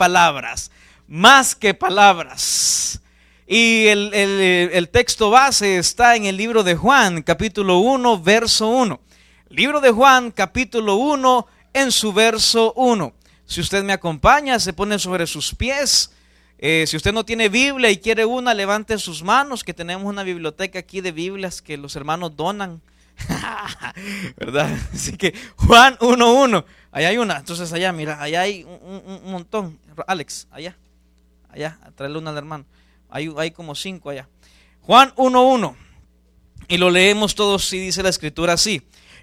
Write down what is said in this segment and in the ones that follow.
palabras, más que palabras. Y el, el, texto base está en el libro de Juan, capítulo 1, verso 1. Libro de Juan, capítulo 1, en su verso 1. Si usted me acompaña, se pone sobre sus pies. Eh, si usted no tiene Biblia y quiere una, levante sus manos, que tenemos una biblioteca aquí de Biblias que los hermanos donan. ¿Verdad? Así que Juan 1.1, allá hay una. Entonces allá, mira, allá hay un, montón. Alex, allá, allá, tráele una al hermano. Hay, hay como cinco allá. Juan 1.1. Y lo leemos todos y dice la escritura así.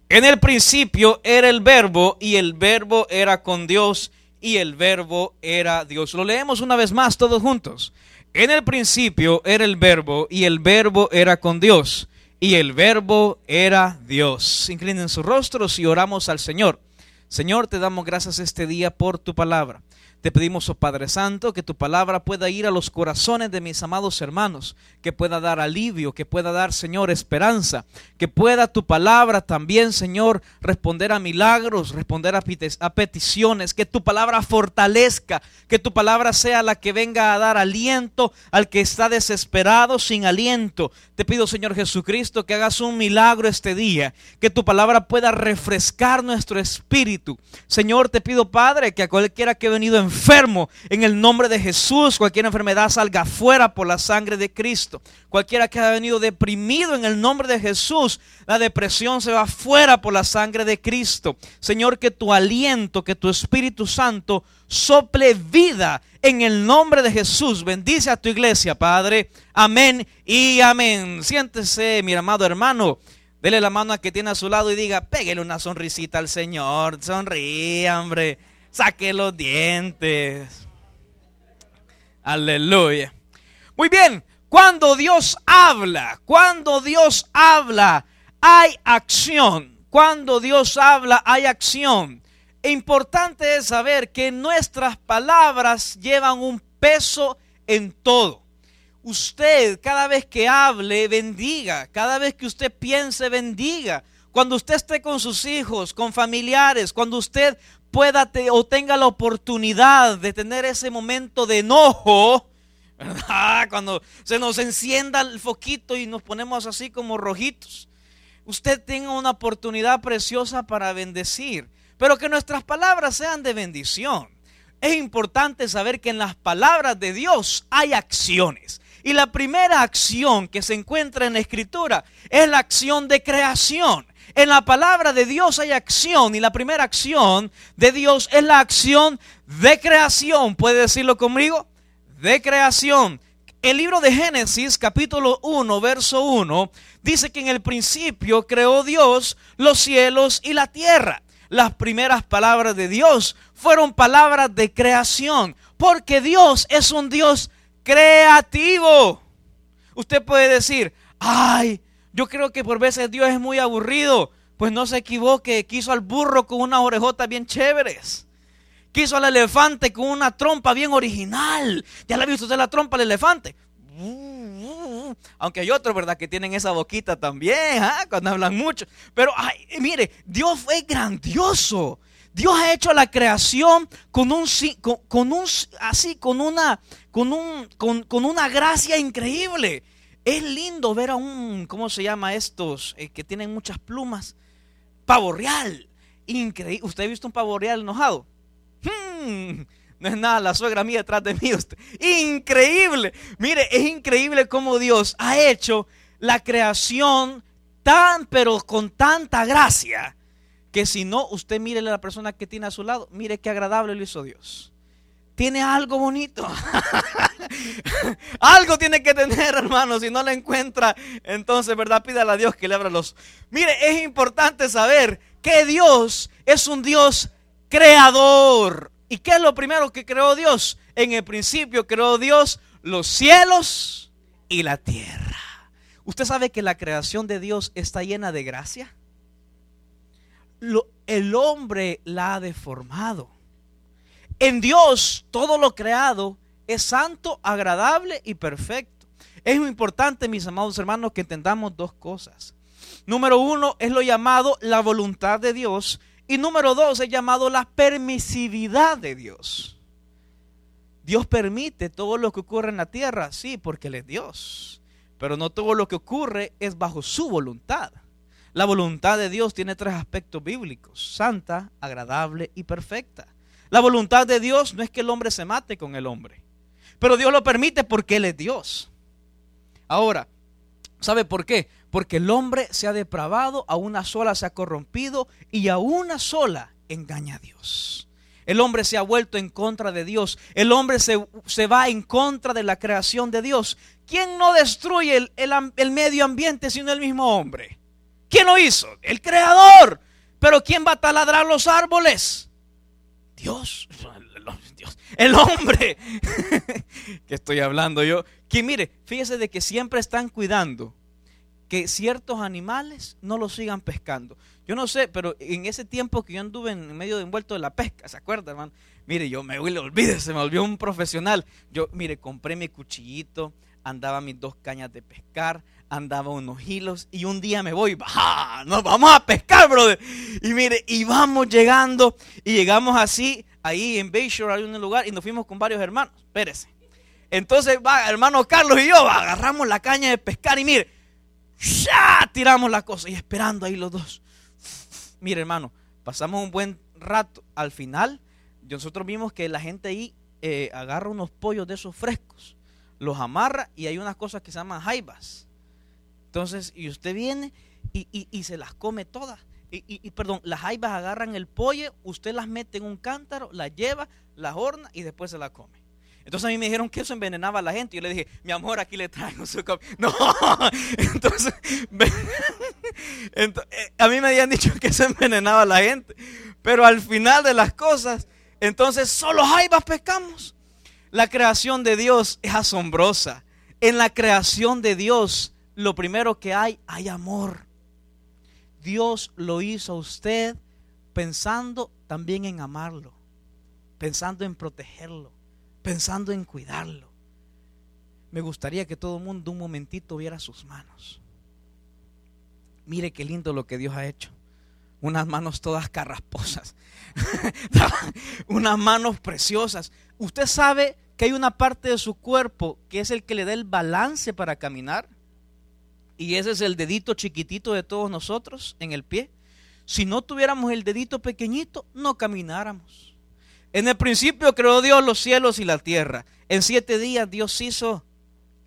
En el principio era el verbo y el verbo era con Dios y el verbo era Dios. Lo leemos una vez más todos juntos. En el principio era el verbo y el verbo era con Dios y el verbo era Dios. Inclinen sus rostros y oramos al Señor. Señor, te damos gracias este día por tu palabra. Te pedimos, oh Padre Santo, que tu palabra pueda ir a los corazones de mis amados hermanos, que pueda dar alivio, que pueda dar, Señor, esperanza, que pueda tu palabra también, Señor, responder a milagros, responder a, peticiones, que tu palabra fortalezca, que tu palabra sea la que venga a dar aliento al que está desesperado sin aliento. Te pido, Señor Jesucristo, que hagas un milagro este día, que tu palabra pueda refrescar nuestro espíritu. Señor, te pido, Padre, que a cualquiera que ha venido en enfermo, en el nombre de Jesús, cualquier enfermedad salga fuera por la sangre de Cristo. Cualquiera que haya venido deprimido en el nombre de Jesús, la depresión se va fuera por la sangre de Cristo. Señor, que tu aliento, que tu Espíritu Santo sople vida en el nombre de Jesús. Bendice a tu iglesia, Padre. Amén y amén. Siéntese, mi amado hermano. Dele la mano a que tiene a su lado y diga, pégale una sonrisita al Señor. Sonríe, hombre saque los dientes. Aleluya. Muy bien, cuando Dios habla, cuando Dios habla, hay acción. Cuando Dios habla, hay acción. E importante es saber que nuestras palabras llevan un peso en todo. Usted, cada vez que hable, bendiga. Cada vez que usted piense, bendiga. Cuando usted esté con sus hijos, con familiares, cuando usted pueda o tenga la oportunidad de tener ese momento de enojo, Cuando se nos encienda el foquito y nos ponemos así como rojitos. Usted tenga una oportunidad preciosa para bendecir, pero que nuestras palabras sean de bendición. Es importante saber que en las palabras de Dios hay acciones. Y la primera acción que se encuentra en la escritura es la acción de creación. En la palabra de Dios hay acción y la primera acción de Dios es la acción de creación. ¿Puede decirlo conmigo? De creación. El libro de Génesis capítulo 1 verso 1 dice que en el principio creó Dios los cielos y la tierra. Las primeras palabras de Dios fueron palabras de creación, porque Dios es un Dios creativo. Usted puede decir, ay, yo creo que por veces Dios es muy aburrido. Pues no se equivoque, quiso al burro con unas orejotas bien chéveres. Quiso al elefante con una trompa bien original. ¿Ya la ha visto usted la trompa del elefante? Aunque hay otros, ¿verdad? Que tienen esa boquita también, ¿ah? cuando hablan mucho. Pero, ay, mire, Dios fue grandioso. Dios ha hecho la creación con un, con, un así, con una, con un, con, con una gracia increíble. Es lindo ver a un, ¿cómo se llama estos? Eh, que tienen muchas plumas. Pavo real. Increíble. ¿Usted ha visto un pavo real enojado? Hmm, no es nada, la suegra mía detrás de mí. Increíble. Mire, es increíble cómo Dios ha hecho la creación tan, pero con tanta gracia, que si no, usted mire a la persona que tiene a su lado, mire qué agradable lo hizo Dios tiene algo bonito. algo tiene que tener, hermano. Si no lo encuentra, entonces, ¿verdad? Pídale a Dios que le abra los. Mire, es importante saber que Dios es un Dios creador. ¿Y qué es lo primero que creó Dios? En el principio creó Dios los cielos y la tierra. ¿Usted sabe que la creación de Dios está llena de gracia? el hombre la ha deformado. En Dios todo lo creado es santo, agradable y perfecto. Es muy importante, mis amados hermanos, que entendamos dos cosas. Número uno es lo llamado la voluntad de Dios y número dos es llamado la permisividad de Dios. Dios permite todo lo que ocurre en la tierra, sí, porque Él es Dios. Pero no todo lo que ocurre es bajo su voluntad. La voluntad de Dios tiene tres aspectos bíblicos, santa, agradable y perfecta. La voluntad de Dios no es que el hombre se mate con el hombre, pero Dios lo permite porque Él es Dios. Ahora, ¿sabe por qué? Porque el hombre se ha depravado, a una sola se ha corrompido y a una sola engaña a Dios. El hombre se ha vuelto en contra de Dios. El hombre se, va en contra de la creación de Dios. ¿Quién no destruye el, el medio ambiente sino el mismo hombre? ¿Quién lo hizo? El creador. Pero ¿quién va a taladrar los árboles? Dios. Dios. El hombre. que estoy hablando yo. Que mire, fíjese de que siempre están cuidando que ciertos animales no los sigan pescando. Yo no sé, pero en ese tiempo que yo anduve en medio de envuelto de la pesca, ¿se acuerda, hermano? Mire, yo me olvide, se me volvió un profesional. Yo, mire, compré mi cuchillito, andaba mis dos cañas de pescar, andaba unos hilos y un día me voy, ¡bah! Nos vamos a pescar, brother. Y mire, y vamos llegando y llegamos así, ahí en Bayshore hay un lugar y nos fuimos con varios hermanos. Espérese. Entonces, hermano Carlos y yo agarramos la caña de pescar y mire, ya tiramos la cosa y esperando ahí los dos. Mire, hermano, pasamos un buen rato. Al final, nosotros vimos que la gente ahí eh, agarra unos pollos de esos frescos, los amarra y hay unas cosas que se llaman jaibas. Entonces, y usted viene y, se las come todas. Y, y, perdón, las jaibas agarran el pollo, usted las mete en un cántaro, las lleva, las horna y después se la come. Entonces a mí me dijeron que eso envenenaba a la gente. Yo le dije, mi amor, aquí le traigo su copia. No, entonces, eh, a mí me habían dicho que eso envenenaba a la gente. Pero al final de las cosas, entonces solo jaibas pescamos. La creación de Dios es asombrosa. En la creación de Dios, lo primero que hay, hay amor. Dios lo hizo a usted pensando también en amarlo, pensando en protegerlo pensando en cuidarlo. Me gustaría que todo el mundo un momentito viera sus manos. Mire qué lindo lo que Dios ha hecho. Unas manos todas carrasposas. Unas manos preciosas. Usted sabe que hay una parte de su cuerpo que es el que le da el balance para caminar. Y ese es el dedito chiquitito de todos nosotros en el pie. Si no tuviéramos el dedito pequeñito, no camináramos. En el principio creó Dios los cielos y la tierra. En siete días Dios hizo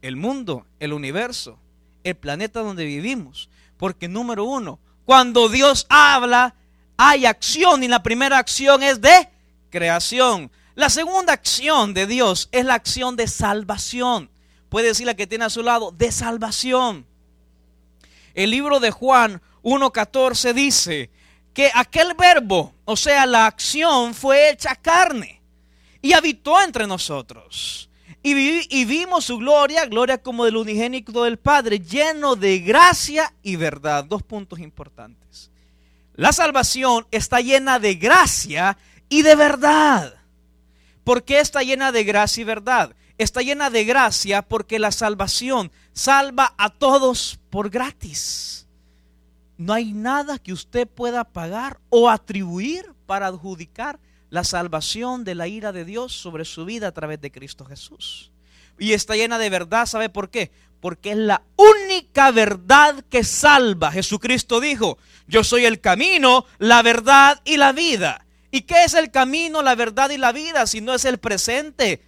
el mundo, el universo, el planeta donde vivimos. Porque número uno, cuando Dios habla, hay acción y la primera acción es de creación. La segunda acción de Dios es la acción de salvación. Puede decir la que tiene a su lado, de salvación. El libro de Juan 1.14 dice, que aquel verbo, o sea, la acción, fue hecha carne y habitó entre nosotros. Y, vimos su gloria, gloria como del unigénito del Padre, lleno de gracia y verdad. Dos puntos importantes. La salvación está llena de gracia y de verdad. ¿Por qué está llena de gracia y verdad? Está llena de gracia porque la salvación salva a todos por gratis no hay nada que usted pueda pagar o atribuir para adjudicar la salvación de la ira de Dios sobre su vida a través de Cristo Jesús. Y está llena de verdad, ¿sabe por qué? Porque es la única verdad que salva. Jesucristo dijo, yo soy el camino, la verdad y la vida. ¿Y qué es el camino, la verdad y la vida si no es el presente,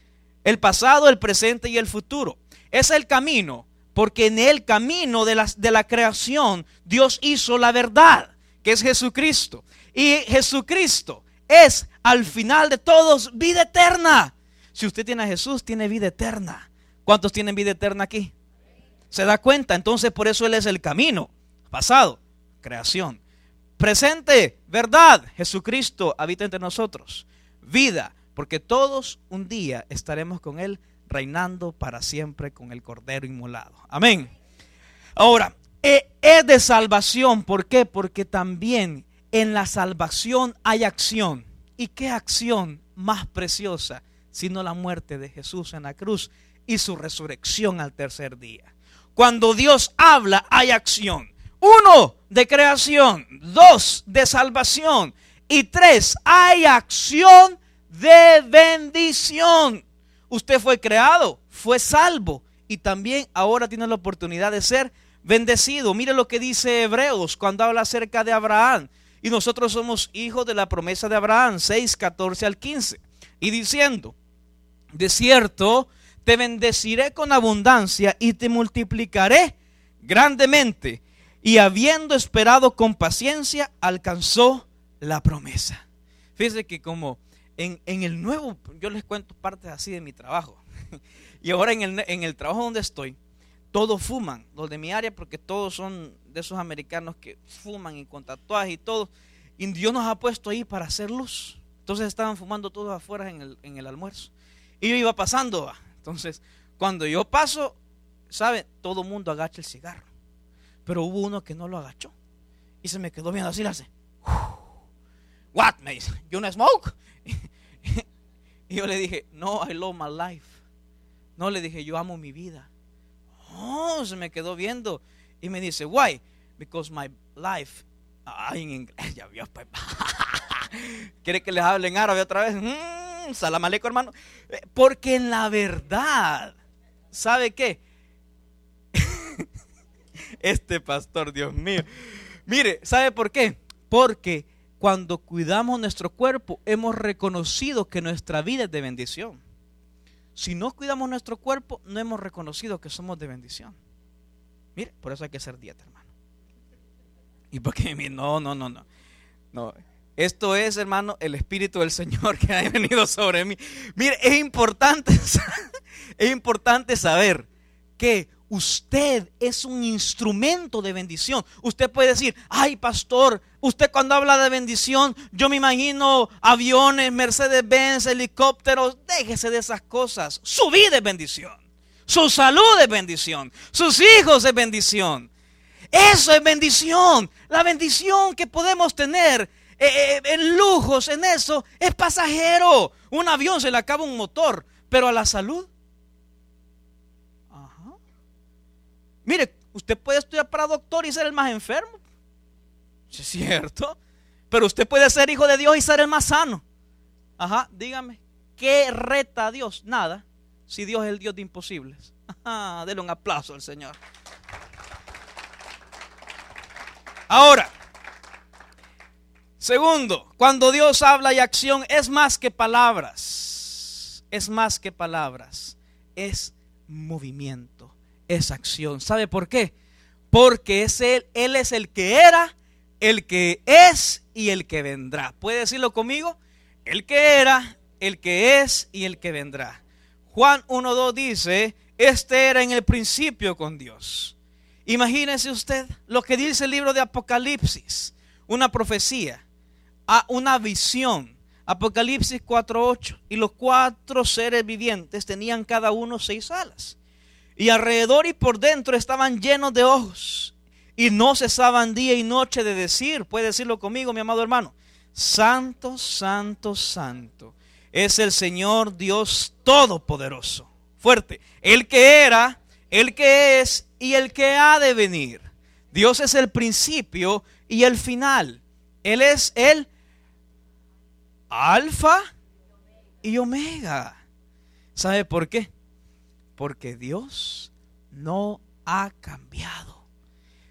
el pasado, el presente y el futuro? Es el camino porque en el camino de la, de la creación Dios hizo la verdad, que es Jesucristo. Y Jesucristo es al final de todos vida eterna. Si usted tiene a Jesús, tiene vida eterna. ¿Cuántos tienen vida eterna aquí? ¿Se da cuenta? Entonces por eso Él es el camino. Pasado, creación. Presente, verdad. Jesucristo habita entre nosotros. Vida, porque todos un día estaremos con Él reinando para siempre con el Cordero inmolado. Amén. Ahora, e, es de salvación. ¿Por qué? Porque también en la salvación hay acción. ¿Y qué acción más preciosa sino la muerte de Jesús en la cruz y su resurrección al tercer día? Cuando Dios habla, hay acción. Uno, de creación. Dos, de salvación. Y tres, hay acción de bendición. Usted fue creado, fue salvo y también ahora tiene la oportunidad de ser bendecido. Mire lo que dice Hebreos cuando habla acerca de Abraham. Y nosotros somos hijos de la promesa de Abraham, 6, 14 al 15. Y diciendo, de cierto, te bendeciré con abundancia y te multiplicaré grandemente. Y habiendo esperado con paciencia, alcanzó la promesa. Fíjense que como en, el nuevo, yo les cuento partes así de mi trabajo. y ahora en el, en el trabajo donde estoy, todos fuman, los de mi área, porque todos son de esos americanos que fuman y con tatuajes y todo. Y Dios nos ha puesto ahí para hacer luz. Entonces estaban fumando todos afuera en el, en el almuerzo. Y yo iba pasando. Entonces, cuando yo paso, ¿sabe? Todo mundo agacha el cigarro. Pero hubo uno que no lo agachó. Y se me quedó viendo así, hace. What, me You no smoke? y yo le dije, no, I love my life. No, le dije, yo amo mi vida. Oh, se me quedó viendo. Y me dice, why? Because my life. Ay, en inglés, ya vio. Pues. ¿Quiere que les hable en árabe otra vez? Mm, salam hermano. Eh, porque en la verdad, ¿sabe qué? este pastor, Dios mío. Mire, ¿sabe por qué? Porque cuando cuidamos nuestro cuerpo, hemos reconocido que nuestra vida es de bendición. Si no cuidamos nuestro cuerpo, no hemos reconocido que somos de bendición. Mire, por eso hay que hacer dieta, hermano. Y porque no, no, no, no. No, esto es, hermano, el Espíritu del Señor que ha venido sobre mí. Mire, es importante, es importante saber que usted es un instrumento de bendición. Usted puede decir, ay pastor, usted cuando habla de bendición, yo me imagino aviones, Mercedes-Benz, helicópteros. Déjese de esas cosas. Su vida es bendición. Su salud es bendición. Sus hijos es bendición. Eso es bendición. La bendición que podemos tener eh, eh, en lujos, en eso, es pasajero. Un avión se le acaba un motor, pero a la salud. Mire, usted puede estudiar para doctor y ser el más enfermo. Es cierto. Pero usted puede ser hijo de Dios y ser el más sano. Ajá, dígame. ¿Qué reta a Dios? Nada. Si Dios es el Dios de imposibles. Ajá, dele un aplauso al Señor. Ahora, Segundo, cuando Dios habla y acción es más que palabras. Es más que palabras. Es movimiento, es acción. ¿Sabe por qué? Porque es él, él es el que era, el que es y el que vendrá. ¿Puede decirlo conmigo? El que era, el que es y el que vendrá. Juan 1.2 dice, este era en el principio con Dios. Imagínese usted lo que dice el libro de Apocalipsis, una profecía una visión. Apocalipsis 4.8. Y los cuatro seres vivientes tenían cada uno seis alas. Y alrededor y por dentro estaban llenos de ojos. Y no cesaban día y noche de decir, puede decirlo conmigo, mi amado hermano, Santo, Santo, Santo. Es el Señor Dios Todopoderoso. Fuerte. El que era, el que es y el que ha de venir. Dios es el principio y el final. Él es el alfa y omega. ¿Sabe por qué? Porque Dios no ha cambiado.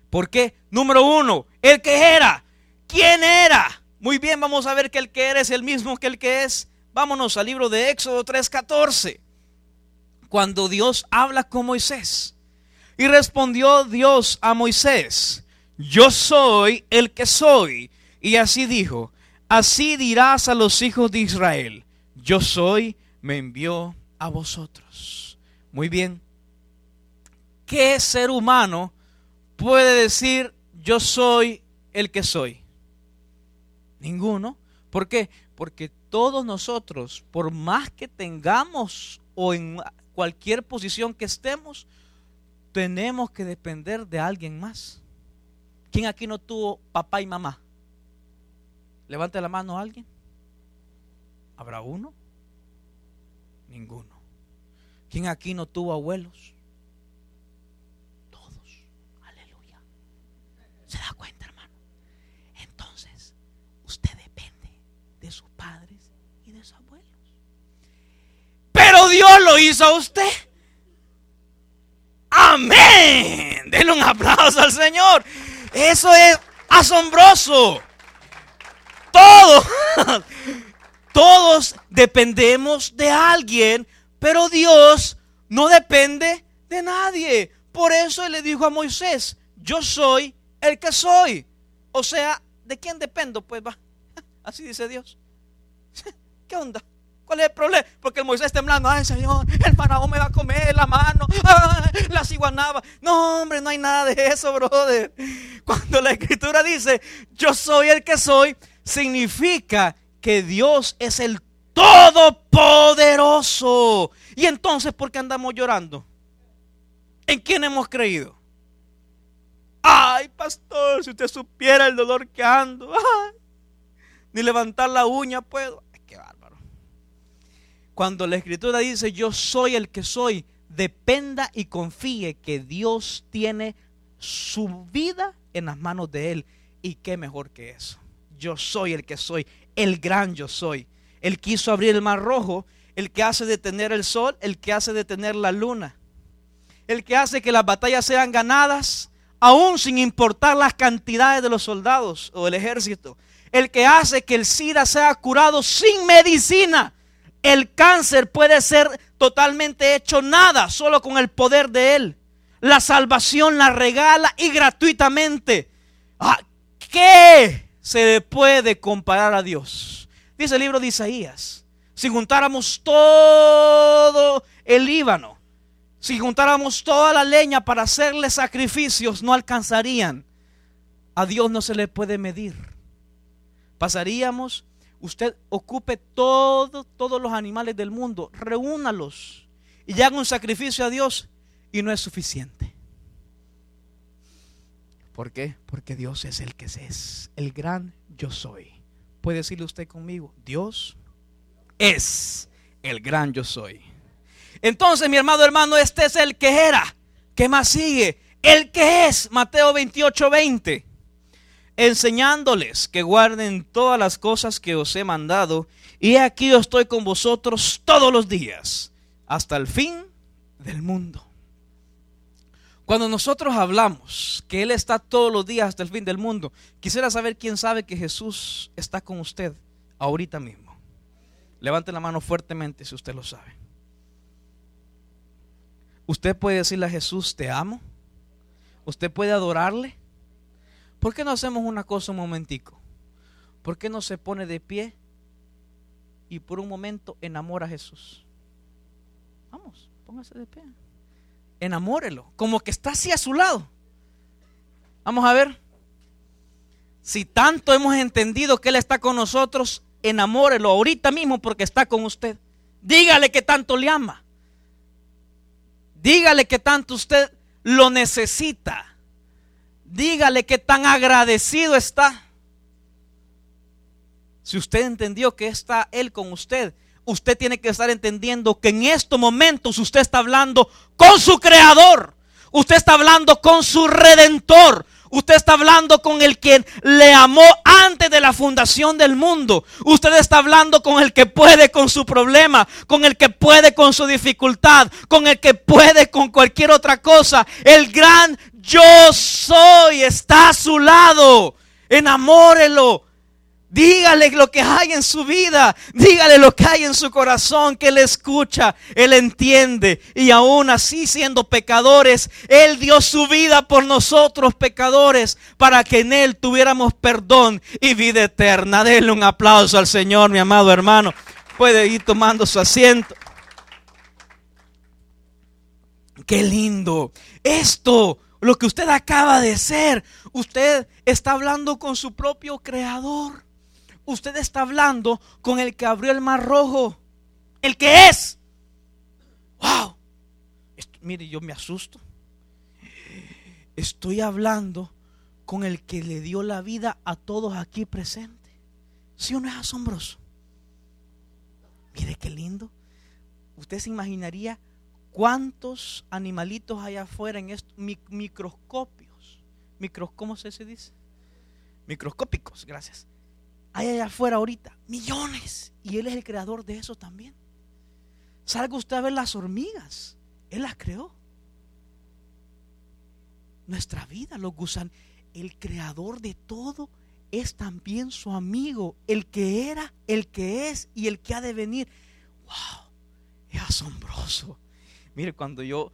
¿Por qué? Número uno, el que era. ¿Quién era? Muy bien, vamos a ver que el que era es el mismo que el que es. Vámonos al libro de Éxodo 3:14. Cuando Dios habla con Moisés. Y respondió Dios a Moisés, yo soy el que soy. Y así dijo, Así dirás a los hijos de Israel, yo soy, me envió a vosotros. Muy bien. ¿Qué ser humano puede decir, yo soy el que soy? Ninguno. ¿Por qué? Porque todos nosotros, por más que tengamos o en cualquier posición que estemos, tenemos que depender de alguien más. ¿Quién aquí no tuvo papá y mamá? Levante la mano alguien. ¿Habrá uno? Ninguno. ¿Quién aquí no tuvo abuelos? Todos. Aleluya. ¿Se da cuenta, hermano? Entonces, usted depende de sus padres y de sus abuelos. Pero Dios lo hizo a usted. Amén. Denle un aplauso al Señor. Eso es asombroso. Todos, todos dependemos de alguien, pero Dios no depende de nadie. Por eso Él le dijo a Moisés, yo soy el que soy. O sea, ¿de quién dependo? Pues va, así dice Dios. ¿Qué onda? ¿Cuál es el problema? Porque el Moisés temblando, ay Señor, el faraón me va a comer la mano, la ciguanaba. No, hombre, no hay nada de eso, brother. Cuando la escritura dice, yo soy el que soy, significa que Dios es el todopoderoso. Y entonces, ¿por qué andamos llorando? ¿En quién hemos creído? Ay, pastor, si usted supiera el dolor que ando, ni levantar la uña puedo. Cuando la escritura dice yo soy el que soy, dependa y confíe que Dios tiene su vida en las manos de Él. Y qué mejor que eso. Yo soy el que soy, el gran yo soy. Él quiso abrir el mar rojo, el que hace detener el sol, el que hace detener la luna, el que hace que las batallas sean ganadas, aún sin importar las cantidades de los soldados o el ejército, el que hace que el SIDA sea curado sin medicina el cáncer puede ser totalmente hecho nada, solo con el poder de Él. La salvación la regala y gratuitamente. ¿A ah, qué se puede comparar a Dios? Dice el libro de Isaías. Si juntáramos todo el Líbano, si juntáramos toda la leña para hacerle sacrificios, no alcanzarían. A Dios no se le puede medir. Pasaríamos usted ocupe todo, todos los animales del mundo, reúnalos y haga un sacrificio a Dios y no es suficiente. ¿Por qué? Porque Dios es el que es, el gran yo soy. Puede decirle usted conmigo, Dios es el gran yo soy. Entonces, mi hermano hermano, este es el que era. ¿Qué más sigue? El que es, Mateo 28, 20 enseñándoles que guarden todas las cosas que os he mandado, y aquí yo estoy con vosotros todos los días, hasta el fin del mundo. Cuando nosotros hablamos que Él está todos los días hasta el fin del mundo, quisiera saber quién sabe que Jesús está con usted ahorita mismo. Levante la mano fuertemente si usted lo sabe. Usted puede decirle a Jesús, te amo. Usted puede adorarle. ¿Por qué no hacemos una cosa un momentico? ¿Por qué no se pone de pie y por un momento enamora a Jesús? Vamos, póngase de pie. Enamórelo, como que está así a su lado. Vamos a ver. Si tanto hemos entendido que Él está con nosotros, enamórelo ahorita mismo porque está con usted. Dígale que tanto le ama. Dígale que tanto usted lo necesita. Dígale que tan agradecido está. Si usted entendió que está Él con usted, usted tiene que estar entendiendo que en estos momentos usted está hablando con su Creador. Usted está hablando con su Redentor. Usted está hablando con el que le amó antes de la fundación del mundo. Usted está hablando con el que puede con su problema, con el que puede con su dificultad, con el que puede con cualquier otra cosa. El gran yo soy está a su lado. Enamórelo. Dígale lo que hay en su vida. Dígale lo que hay en su corazón, que Él escucha, Él entiende. Y aún así, siendo pecadores, Él dio su vida por nosotros, pecadores, para que en Él tuviéramos perdón y vida eterna. Denle un aplauso al Señor, mi amado hermano. Puede ir tomando su asiento. Qué lindo. Esto lo que usted acaba de ser. Usted está hablando con su propio creador. Usted está hablando con el que abrió el mar rojo. El que es. Wow. mire, yo me asusto. Estoy hablando con el que le dio la vida a todos aquí presentes. ¿Sí o no es asombroso? Mire qué lindo. Usted se imaginaría ¿Cuántos animalitos hay afuera en estos microscopios? Micros, ¿Cómo se dice? Microscópicos, gracias. Hay allá afuera ahorita millones. Y Él es el creador de eso también. Salga usted a ver las hormigas. Él las creó. Nuestra vida, los gusanos. El creador de todo es también su amigo. El que era, el que es y el que ha de venir. ¡Wow! Es asombroso. Mire, cuando yo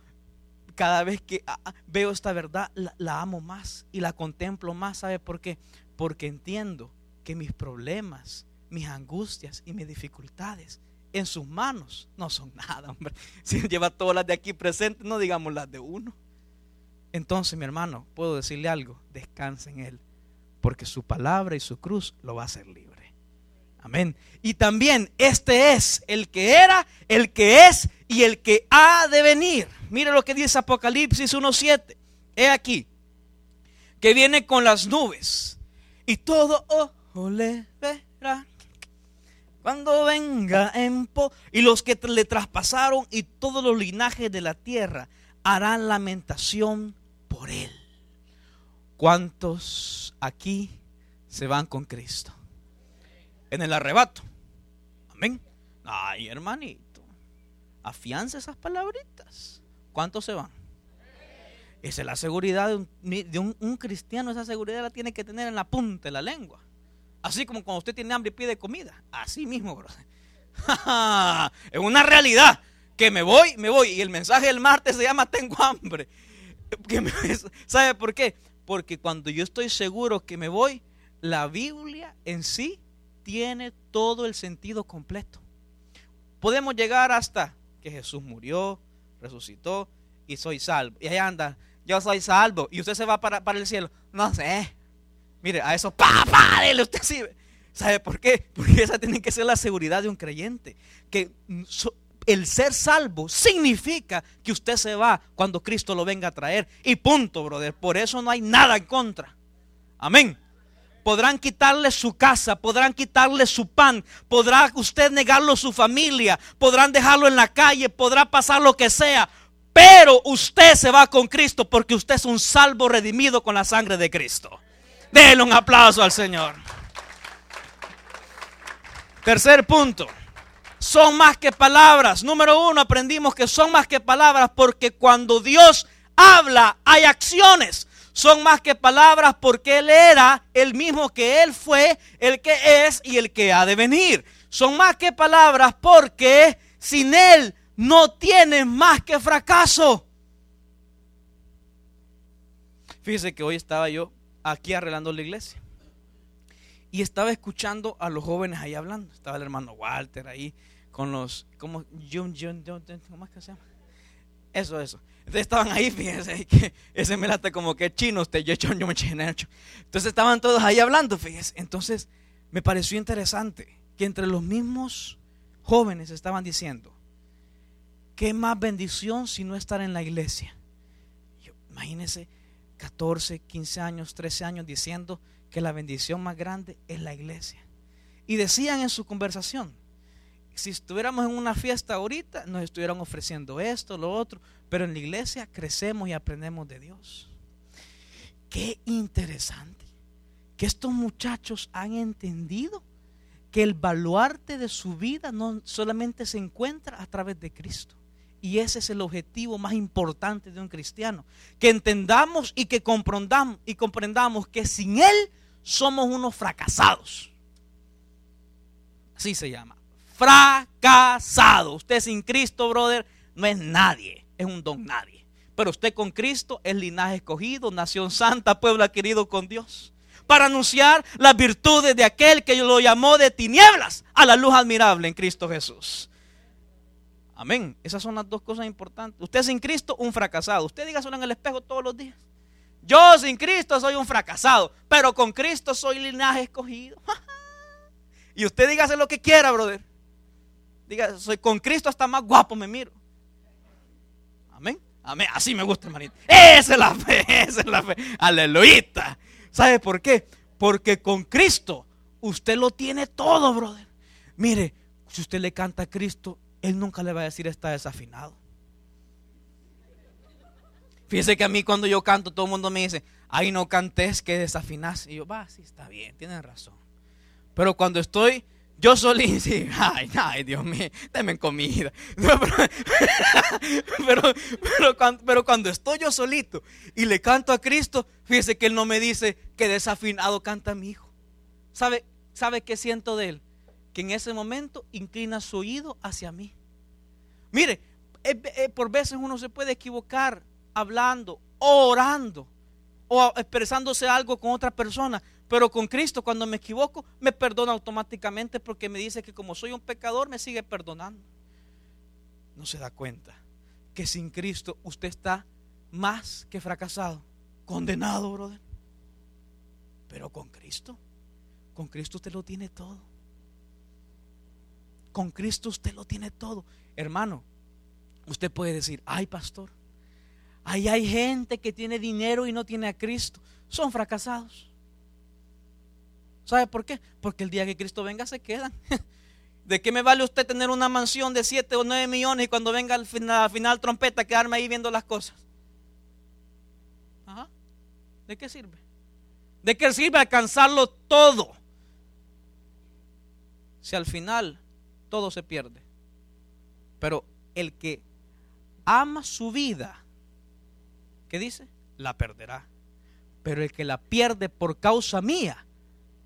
cada vez que ah, ah, veo esta verdad, la, amo más y la contemplo más. ¿Sabe por qué? Porque entiendo que mis problemas, mis angustias y mis dificultades en sus manos no son nada, hombre. Si lleva todas las de aquí presentes, no digamos las de uno. Entonces, mi hermano, puedo decirle algo, descanse en Él, porque su palabra y su cruz lo va a hacer libre. Amén. Y también este es el que era, el que es y el que ha de venir. Mire lo que dice Apocalipsis 1.7. He aquí, que viene con las nubes y todo ojo le verá. Cuando venga en po y los que le traspasaron y todos los linajes de la tierra harán lamentación por él. ¿Cuántos aquí se van con Cristo? En el arrebato. Amén. Ay, hermanito. Afianza esas palabritas. ¿Cuántos se van? Esa es la seguridad de, un, cristiano. Esa seguridad la tiene que tener en la punta de la lengua. Así como cuando usted tiene hambre y pide comida. Así mismo, bro. es una realidad. Que me voy, me voy. Y el mensaje del martes se llama Tengo hambre. ¿Sabe por qué? Porque cuando yo estoy seguro que me voy, la Biblia en sí tiene todo el sentido completo. Podemos llegar hasta que Jesús murió, resucitó y soy salvo. Y ahí anda, yo soy salvo. Y usted se va para, para el cielo. No sé. Mire, a eso, papá, dele usted sí. ¿Sabe por qué? Porque esa tiene que ser la seguridad de un creyente. Que el ser salvo significa que usted se va cuando Cristo lo venga a traer. Y punto, brother. Por eso no hay nada en contra. Amén. Podrán quitarle su casa, podrán quitarle su pan, podrá usted negarlo a su familia, podrán dejarlo en la calle, podrá pasar lo que sea. Pero usted se va con Cristo porque usted es un salvo redimido con la sangre de Cristo. Denle un aplauso al Señor. Tercer punto son más que palabras. Número uno, aprendimos que son más que palabras porque cuando Dios habla hay acciones. Son más que palabras porque Él era el mismo que Él fue, el que es y el que ha de venir. Son más que palabras porque sin Él no tienes más que fracaso. Fíjese que hoy estaba yo aquí arreglando la iglesia. Y estaba escuchando a los jóvenes ahí hablando. Estaba el hermano Walter ahí con los, como, ¿cómo es que se llama? Eso, eso. Entonces estaban ahí, fíjense, que ese me late como que chino, usted, yo, yo, yo me Entonces estaban todos ahí hablando, fíjense. Entonces me pareció interesante que entre los mismos jóvenes estaban diciendo, ¿qué más bendición si no estar en la iglesia? Imagínense, 14, 15 años, 13 años diciendo que la bendición más grande es la iglesia. Y decían en su conversación, si estuviéramos en una fiesta ahorita, nos estuvieran ofreciendo esto, lo otro, pero en la iglesia crecemos y aprendemos de Dios. Qué interesante que estos muchachos han entendido que el baluarte de su vida no solamente se encuentra a través de Cristo. Y ese es el objetivo más importante de un cristiano. Que entendamos y que comprendamos, y comprendamos que sin Él somos unos fracasados. Así se llama. Fracasado. Usted sin Cristo, brother, no es nadie. Es un don nadie. Pero usted con Cristo es linaje escogido, nación santa, pueblo adquirido con Dios. Para anunciar las virtudes de aquel que lo llamó de tinieblas a la luz admirable en Cristo Jesús. Amén. Esas son las dos cosas importantes. Usted sin Cristo, un fracasado. Usted dígaselo en el espejo todos los días. Yo sin Cristo soy un fracasado, pero con Cristo soy linaje escogido. y usted dígase lo que quiera, brother. Diga, soy con Cristo hasta más guapo me miro. Amén. Amén. Así me gusta, hermanito. Esa es la fe, esa es la fe. Aleluya. ¿Sabe por qué? Porque con Cristo usted lo tiene todo, brother. Mire, si usted le canta a Cristo, él nunca le va a decir está desafinado. Fíjese que a mí cuando yo canto todo el mundo me dice, ay no cantes que desafinas. Y yo, va, sí, está bien, tienen razón. Pero cuando estoy yo solí, sí, ay, ay, Dios mío, denme comida. pero, pero, cuando, estoy yo solito y le canto a Cristo, fíjese que Él no me dice que desafinado canta mi hijo. ¿Sabe, ¿Sabe qué siento de Él? Que en ese momento inclina su oído hacia mí. Mire, eh, eh, por veces uno se puede equivocar hablando orando o expresándose algo con otra persona. Pero con Cristo, cuando me equivoco, me perdona automáticamente porque me dice que como soy un pecador, me sigue perdonando. No se da cuenta que sin Cristo usted está más que fracasado, condenado, brother. Pero con Cristo, con Cristo usted lo tiene todo. Con Cristo usted lo tiene todo. Hermano, usted puede decir, ay pastor, ahí hay gente que tiene dinero y no tiene a Cristo. Son fracasados. ¿Sabe por qué? Porque el día que Cristo venga se quedan. ¿De qué me vale usted tener una mansión de 7 o 9 millones y cuando venga al final, trompeta quedarme ahí viendo las cosas? ¿De qué sirve? ¿De qué sirve alcanzarlo todo? Si al final todo se pierde. Pero el que ama su vida, ¿qué dice? La perderá. Pero el que la pierde por causa mía,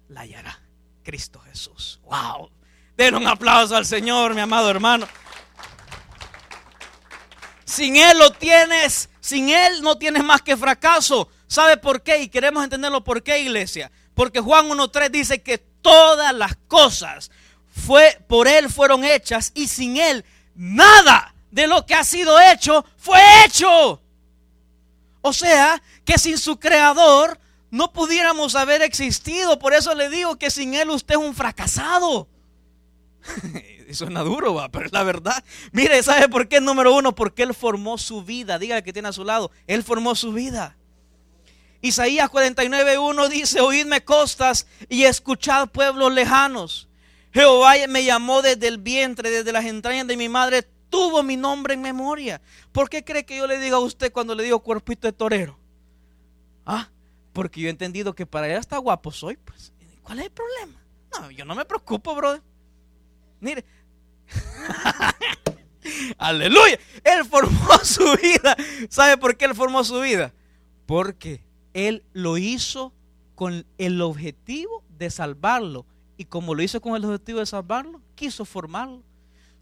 la hallará. Cristo Jesús. Wow. Den un aplauso al Señor, mi amado hermano. Sin Él lo tienes, sin Él no tienes más que fracaso. ¿Sabe por qué? Y queremos entenderlo por qué, iglesia. Porque Juan 1.3 dice que todas las cosas fue, por Él fueron hechas y sin Él nada de lo que ha sido hecho fue hecho. O sea, que sin su creador no pudiéramos haber existido. Por eso le digo que sin Él usted es un fracasado. Suena duro, va, pero es la verdad. Mire, ¿sabe por qué? Número uno, porque Él formó su vida. Dígale que tiene a su lado. Él formó su vida. Isaías 49.1 dice, oídme costas y escuchad pueblos lejanos. Jehová me llamó desde el vientre, desde las entrañas de mi madre, tuvo mi nombre en memoria. ¿Por qué cree que yo le digo a usted cuando le digo cuerpito de torero? ¿Ah? Porque yo he entendido que para ella está guapo soy, pues. ¿Cuál es el problema? No, yo no me preocupo, brother. Mire. Aleluya. Él formó su vida. ¿Sabe por qué él formó su vida? Porque él lo hizo con el objetivo de salvarlo. Y como lo hizo con el objetivo de salvarlo, quiso formarlo.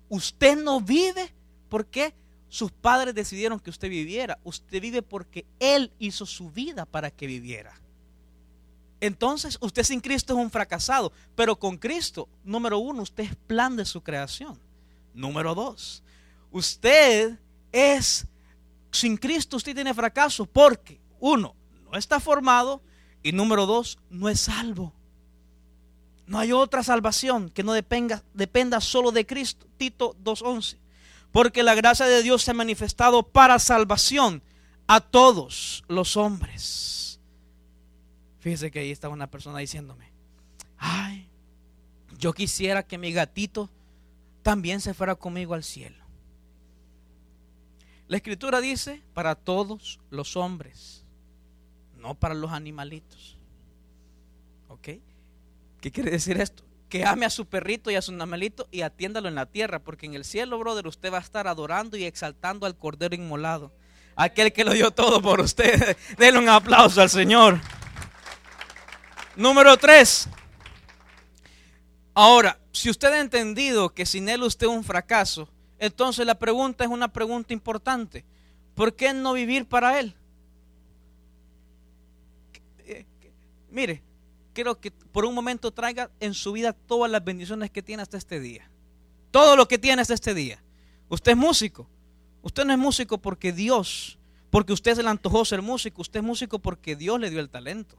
Usted no vive. ¿Por qué? sus padres decidieron que usted viviera. Usted vive porque Él hizo su vida para que viviera. Entonces, usted sin Cristo es un fracasado. Pero con Cristo, número uno, usted es plan de su creación. Número dos, usted es, sin Cristo usted tiene fracaso porque, uno, no está formado y número dos, no es salvo. No hay otra salvación que no dependa, dependa solo de Cristo. Tito 2.11. Porque la gracia de Dios se ha manifestado para salvación a todos los hombres. Fíjese que ahí está una persona diciéndome, ay, yo quisiera que mi gatito también se fuera conmigo al cielo. La escritura dice para todos los hombres, no para los animalitos. ¿Ok? ¿Qué quiere decir esto? que ame a su perrito y a su animalito y atiéndalo en la tierra, porque en el cielo, brother, usted va a estar adorando y exaltando al Cordero Inmolado, aquel que lo dio todo por usted. Denle un aplauso al Señor. Número tres. Ahora, si usted ha entendido que sin Él usted es un fracaso, entonces la pregunta es una pregunta importante. ¿Por qué no vivir para Él? Mire, quiero que por un momento traiga en su vida todas las bendiciones que tiene hasta este día. Todo lo que tiene hasta este día. Usted es músico. Usted no es músico porque Dios, porque usted se le antojó ser músico. Usted es músico porque Dios le dio el talento.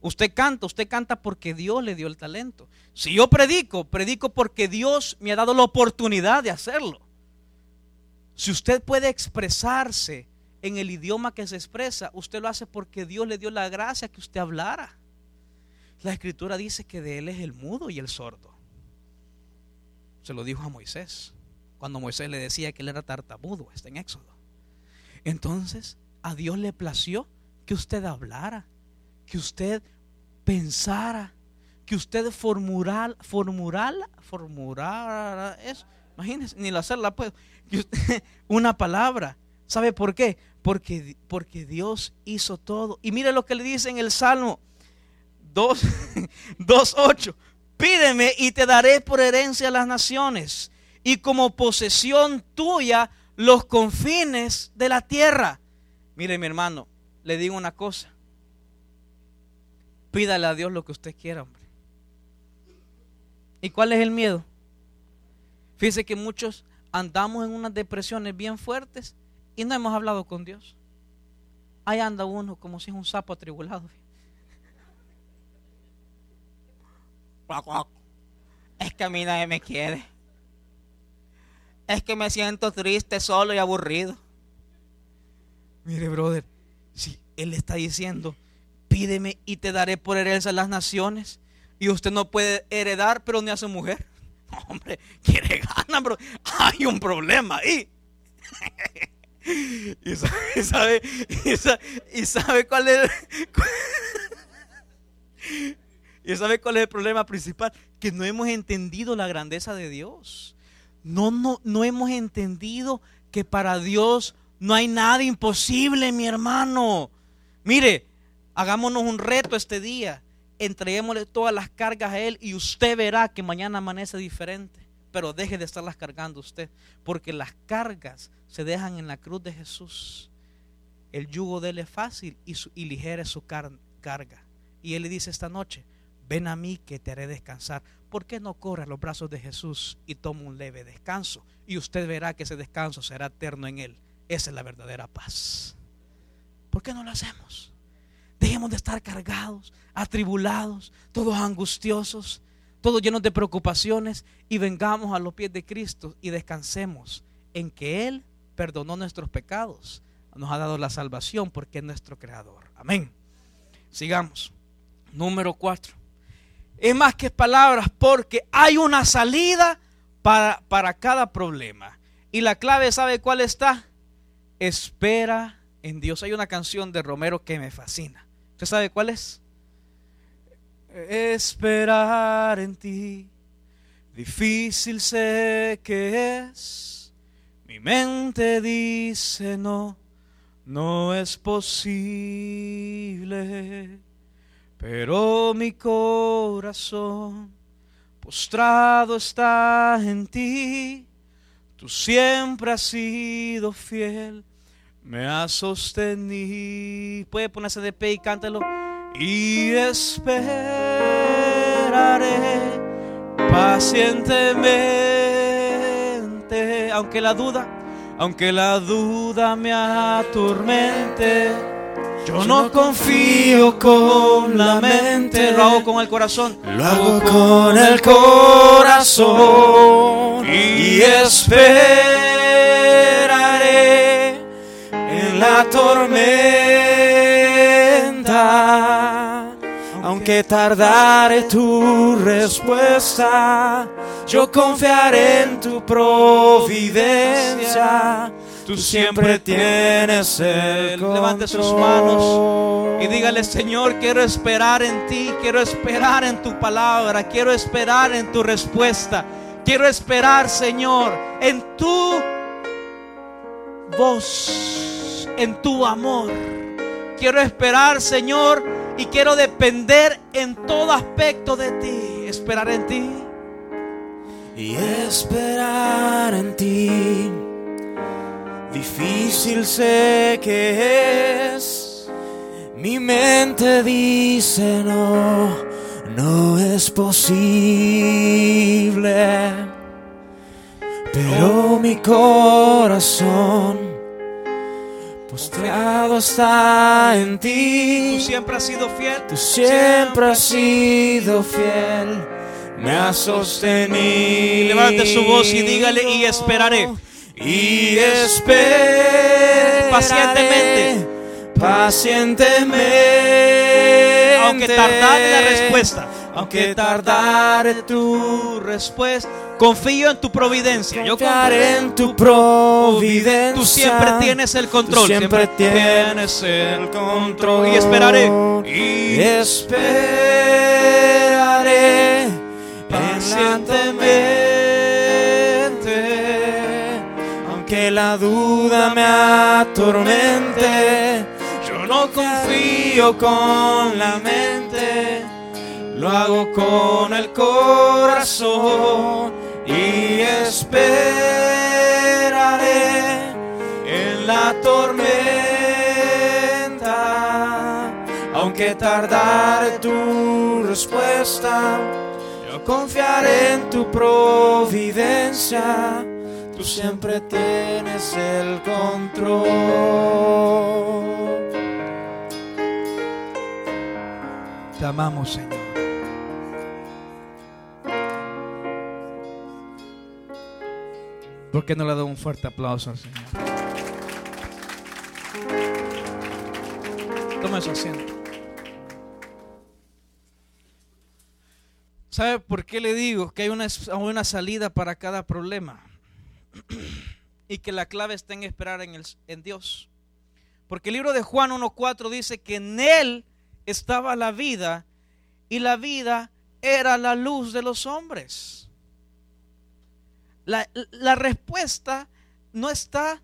Usted canta, usted canta porque Dios le dio el talento. Si yo predico, predico porque Dios me ha dado la oportunidad de hacerlo. Si usted puede expresarse en el idioma que se expresa, usted lo hace porque Dios le dio la gracia que usted hablara. La escritura dice que de él es el mudo y el sordo. Se lo dijo a Moisés. Cuando Moisés le decía que él era tartamudo, está en Éxodo. Entonces, a Dios le plació que usted hablara, que usted pensara, que usted formular, formular, formular eso. Imagínense, ni la hacerla puedo. Una palabra. ¿Sabe por qué? Porque, porque Dios hizo todo. Y mire lo que le dice en el Salmo 2.8. Pídeme y te daré por herencia las naciones y como posesión tuya los confines de la tierra. Mire mi hermano, le digo una cosa. Pídale a Dios lo que usted quiera, hombre. ¿Y cuál es el miedo? Fíjese que muchos andamos en unas depresiones bien fuertes y no hemos hablado con Dios. Ahí anda uno como si es un sapo atribulado. Es que a mí nadie me quiere. Es que me siento triste, solo y aburrido. Mire, brother, si Él está diciendo, pídeme y te daré por herencia las naciones. Y usted no puede heredar, pero ni hace mujer. hombre, quiere ganar, bro. Hay un problema ahí. y sabe, y sabe, cuál es. y sabe cuál es el problema principal, que no hemos entendido la grandeza de Dios. No, no, no hemos entendido que para Dios no hay nada imposible, mi hermano. Mire, hagámonos un reto este día. Entreguémosle todas las cargas a Él y usted verá que mañana amanece diferente. Pero deje de estarlas cargando usted, porque las cargas se dejan en la cruz de Jesús. El yugo de Él es fácil y, su, y ligera es su carga. Y Él le dice esta noche, ven a mí que te haré descansar. ¿Por qué no corre a los brazos de Jesús y toma un leve descanso? Y usted verá que ese descanso será eterno en Él. Esa es la verdadera paz. ¿Por qué no lo hacemos? Dejemos de estar cargados, atribulados, todos angustiosos, todos llenos de preocupaciones y vengamos a los pies de Cristo y descansemos en que Él perdonó nuestros pecados, nos ha dado la salvación porque es nuestro creador. Amén. Sigamos. Número cuatro. Es más que palabras porque hay una salida para, para cada problema. Y la clave, ¿sabe cuál está? Espera en Dios. Hay una canción de Romero que me fascina. ¿Usted sabe cuál es? Esperar en ti, difícil sé que es. Mi mente dice no, no es posible. Pero mi corazón postrado está en ti. Tú siempre has sido fiel me ha sostenido. Puede ponerse de pie y cántalo. Y esperaré pacientemente, aunque la duda, aunque la duda me atormente. Yo no confío con la mente, lo hago con el corazón. Lo hago con el corazón y esperaré la tormenta. Aunque tardare tu respuesta, yo confiaré en tu providencia. Tú siempre tienes el control. Levante sus manos y dígale, Señor, quiero esperar en ti, quiero esperar en tu palabra, quiero esperar en tu respuesta. Quiero esperar, Señor, en tu voz en tu amor. Quiero esperar, Señor, y quiero depender en todo aspecto de ti. Esperar en ti. Y esperar en ti. Difícil sé que es. Mi mente dice no, no es posible. Pero mi corazón Postrado está en ti. Tú siempre has sido fiel. Tú siempre has sido fiel. Me has sostenido. Levante su voz y dígale y esperaré. Y esperaré. Pacientemente. Pacientemente. Aunque tardare la respuesta. Aunque tardare tu respuesta. Confío en tu providencia. Yo Confiaré en tu providencia. Tú siempre tienes el control. Tú siempre tienes el control. Y esperaré. Y esperaré pacientemente. La duda me atormente, yo no confío con la mente. Lo hago con el corazón y esperaré en la tormenta. Aunque tardare tu respuesta, yo confiaré en tu providencia. Tú siempre tienes el control. Te amamos, Señor. ¿Por qué no le da un fuerte aplauso al Señor? Toma su asiento. ¿Sabe por qué le digo que hay una, una salida para cada problema? Y que la clave está en esperar en, el, en Dios. Porque el libro de Juan 1.4 dice que en Él estaba la vida y la vida era la luz de los hombres. La, la respuesta no está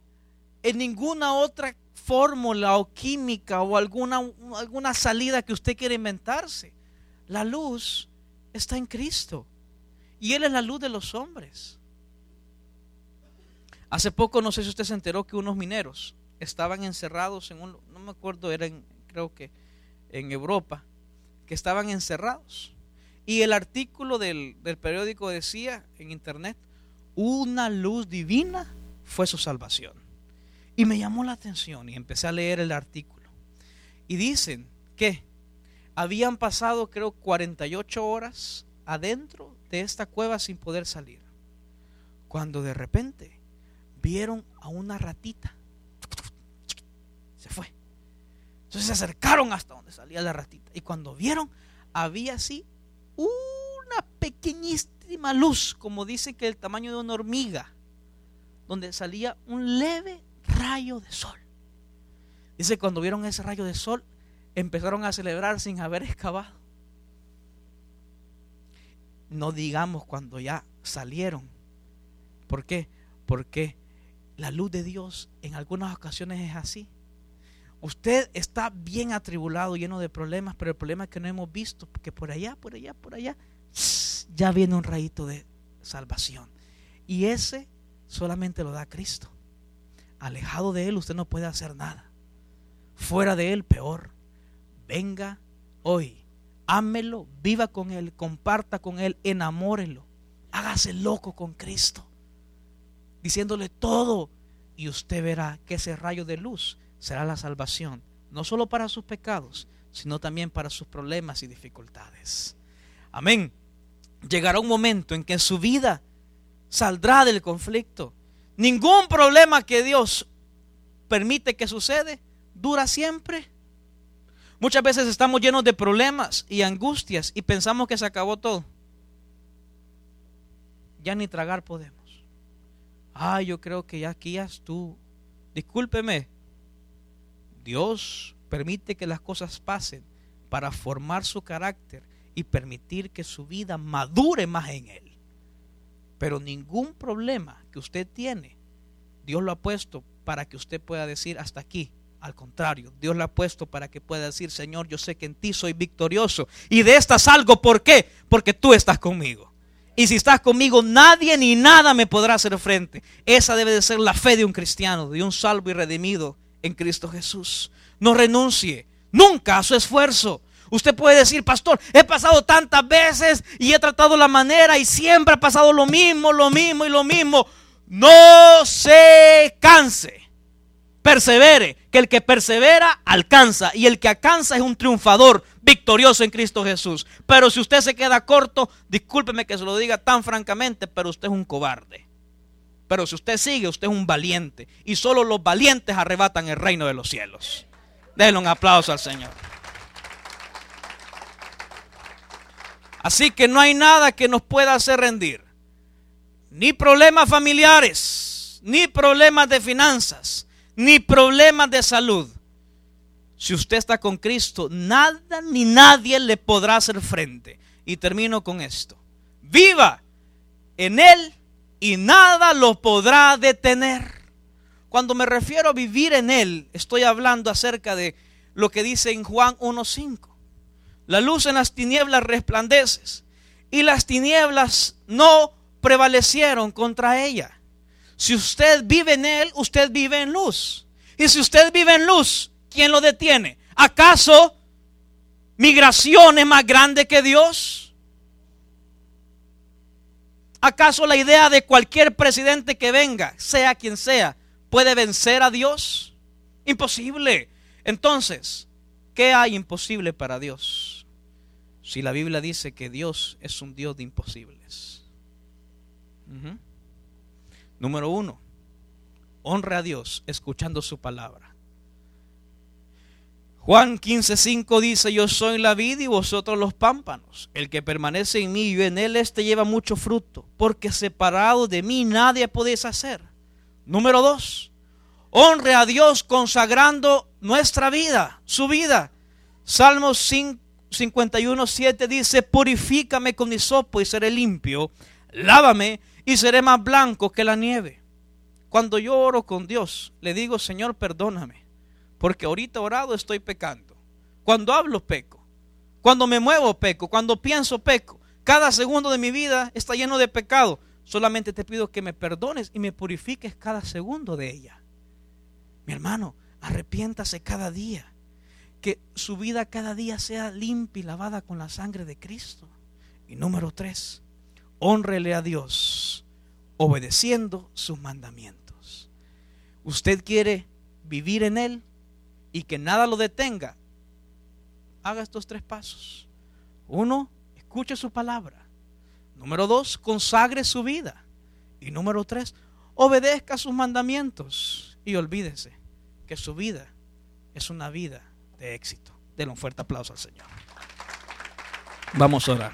en ninguna otra fórmula o química o alguna, alguna salida que usted quiera inventarse. La luz está en Cristo y Él es la luz de los hombres. Hace poco, no sé si usted se enteró que unos mineros estaban encerrados en un, no me acuerdo, era en, creo que en Europa, que estaban encerrados. Y el artículo del, del periódico decía en internet, una luz divina fue su salvación. Y me llamó la atención y empecé a leer el artículo. Y dicen que habían pasado creo 48 horas adentro de esta cueva sin poder salir. Cuando de repente vieron a una ratita. Se fue. Entonces se acercaron hasta donde salía la ratita. Y cuando vieron, había así una pequeñísima luz, como dice que el tamaño de una hormiga, donde salía un leve rayo de sol. Dice cuando vieron ese rayo de sol, empezaron a celebrar sin haber excavado. No digamos cuando ya salieron. ¿Por qué? Porque la luz de Dios en algunas ocasiones es así. Usted está bien atribulado, lleno de problemas, pero el problema es que no hemos visto, porque por allá, por allá, por allá, ya viene un rayito de salvación. Y ese solamente lo da Cristo. Alejado de Él usted no puede hacer nada. Fuera de Él, peor. Venga hoy, ámelo, viva con Él, comparta con Él, enamórelo, hágase loco con Cristo diciéndole todo. Y usted verá que ese rayo de luz será la salvación, no solo para sus pecados, sino también para sus problemas y dificultades. Amén. Llegará un momento en que su vida saldrá del conflicto. Ningún problema que Dios permite que sucede dura siempre. Muchas veces estamos llenos de problemas y angustias y pensamos que se acabó todo. Ya ni tragar podemos. Ah, yo creo que ya aquí ya tú. Discúlpeme. Dios permite que las cosas pasen para formar su carácter y permitir que su vida madure más en Él. Pero ningún problema que usted tiene, Dios lo ha puesto para que usted pueda decir hasta aquí. Al contrario, Dios lo ha puesto para que pueda decir, Señor, yo sé que en ti soy victorioso. Y de esta salgo, ¿por qué? Porque tú estás conmigo. Y si estás conmigo, nadie ni nada me podrá hacer frente. Esa debe de ser la fe de un cristiano, de un salvo y redimido en Cristo Jesús. No renuncie nunca a su esfuerzo. Usted puede decir, pastor, he pasado tantas veces y he tratado la manera y siempre ha pasado lo mismo, lo mismo y lo mismo. No se canse persevere, que el que persevera alcanza y el que alcanza es un triunfador victorioso en Cristo Jesús. Pero si usted se queda corto, discúlpeme que se lo diga tan francamente, pero usted es un cobarde. Pero si usted sigue, usted es un valiente y solo los valientes arrebatan el reino de los cielos. Denle un aplauso al Señor. Así que no hay nada que nos pueda hacer rendir. ni problemas familiares, ni problemas de finanzas, ni problemas de salud. Si usted está con Cristo, nada ni nadie le podrá hacer frente. Y termino con esto. Viva en Él y nada lo podrá detener. Cuando me refiero a vivir en Él, estoy hablando acerca de lo que dice en Juan 1.5. La luz en las tinieblas resplandeces y las tinieblas no prevalecieron contra ella. Si usted vive en Él, usted vive en luz. Y si usted vive en luz, ¿quién lo detiene? ¿Acaso migración es más grande que Dios? ¿Acaso la idea de cualquier presidente que venga, sea quien sea, puede vencer a Dios? Imposible. Entonces, ¿qué hay imposible para Dios? Si la Biblia dice que Dios es un Dios de imposibles. Número uno, honre a Dios escuchando su palabra. Juan 15:5 dice, yo soy la vid y vosotros los pámpanos. El que permanece en mí y en él, este lleva mucho fruto, porque separado de mí nadie podéis hacer. Número dos, honre a Dios consagrando nuestra vida, su vida. Salmos 51, 7 dice, purifícame con hisopo y seré limpio, lávame y seré más blanco que la nieve. Cuando yo oro con Dios, le digo, Señor, perdóname, porque ahorita orado estoy pecando. Cuando hablo, peco. Cuando me muevo, peco. Cuando pienso, peco. Cada segundo de mi vida está lleno de pecado. Solamente te pido que me perdones y me purifiques cada segundo de ella. Mi hermano, arrepiéntase cada día. Que su vida cada día sea limpia y lavada con la sangre de Cristo. Y número tres, honrele a Dios obedeciendo sus mandamientos. Usted quiere vivir en Él y que nada lo detenga. Haga estos tres pasos. Uno, escuche su palabra. Número dos, consagre su vida. Y número tres, obedezca sus mandamientos. Y olvídese que su vida es una vida de éxito. Denle un fuerte aplauso al Señor. Vamos a orar.